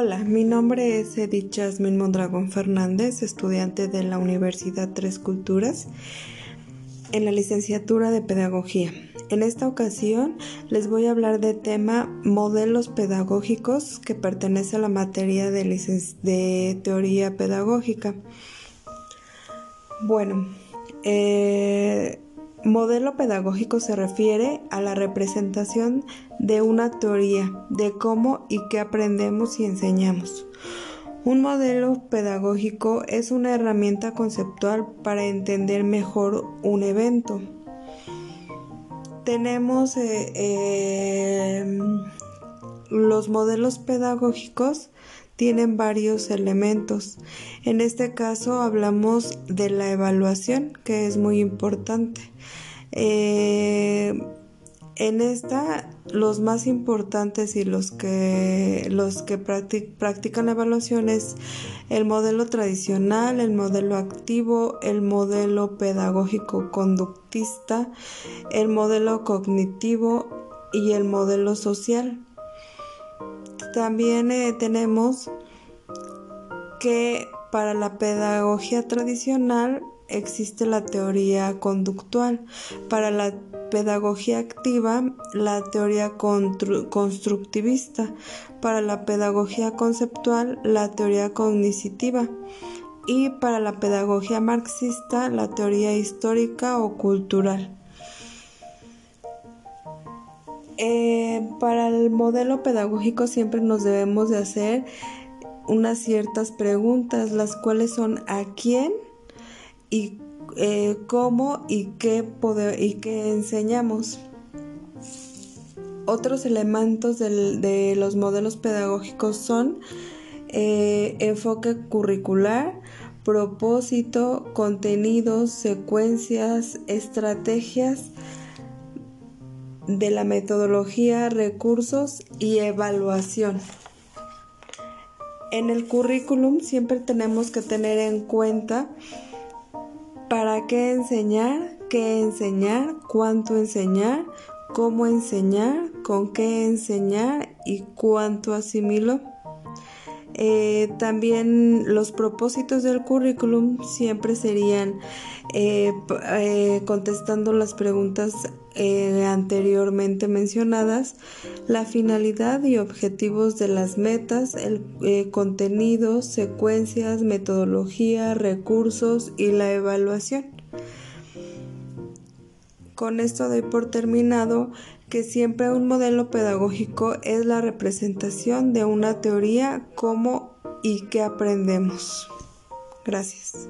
Hola, mi nombre es Edith Jasmine Mondragón Fernández, estudiante de la Universidad Tres Culturas en la licenciatura de Pedagogía. En esta ocasión les voy a hablar de tema modelos pedagógicos que pertenece a la materia de, de teoría pedagógica. Bueno, eh, Modelo pedagógico se refiere a la representación de una teoría de cómo y qué aprendemos y enseñamos. Un modelo pedagógico es una herramienta conceptual para entender mejor un evento. Tenemos eh, eh, los modelos pedagógicos tienen varios elementos. En este caso hablamos de la evaluación, que es muy importante. Eh, en esta, los más importantes y los que, los que practican la evaluación es el modelo tradicional, el modelo activo, el modelo pedagógico conductista, el modelo cognitivo y el modelo social. También eh, tenemos que para la pedagogía tradicional existe la teoría conductual. Para la pedagogía activa, la teoría constructivista. Para la pedagogía conceptual, la teoría cognitiva. Y para la pedagogía marxista, la teoría histórica o cultural. Eh, para el modelo pedagógico siempre nos debemos de hacer unas ciertas preguntas, las cuales son a quién y eh, cómo y qué, y qué enseñamos. Otros elementos de los modelos pedagógicos son eh, enfoque curricular, propósito, contenidos, secuencias, estrategias, de la metodología, recursos y evaluación. En el currículum siempre tenemos que tener en cuenta para qué enseñar, qué enseñar, cuánto enseñar, cómo enseñar, con qué enseñar y cuánto asimilo. Eh, también los propósitos del currículum siempre serían eh, eh, contestando las preguntas anteriormente mencionadas, la finalidad y objetivos de las metas, el contenido, secuencias, metodología, recursos y la evaluación. Con esto doy por terminado que siempre un modelo pedagógico es la representación de una teoría, cómo y qué aprendemos. Gracias.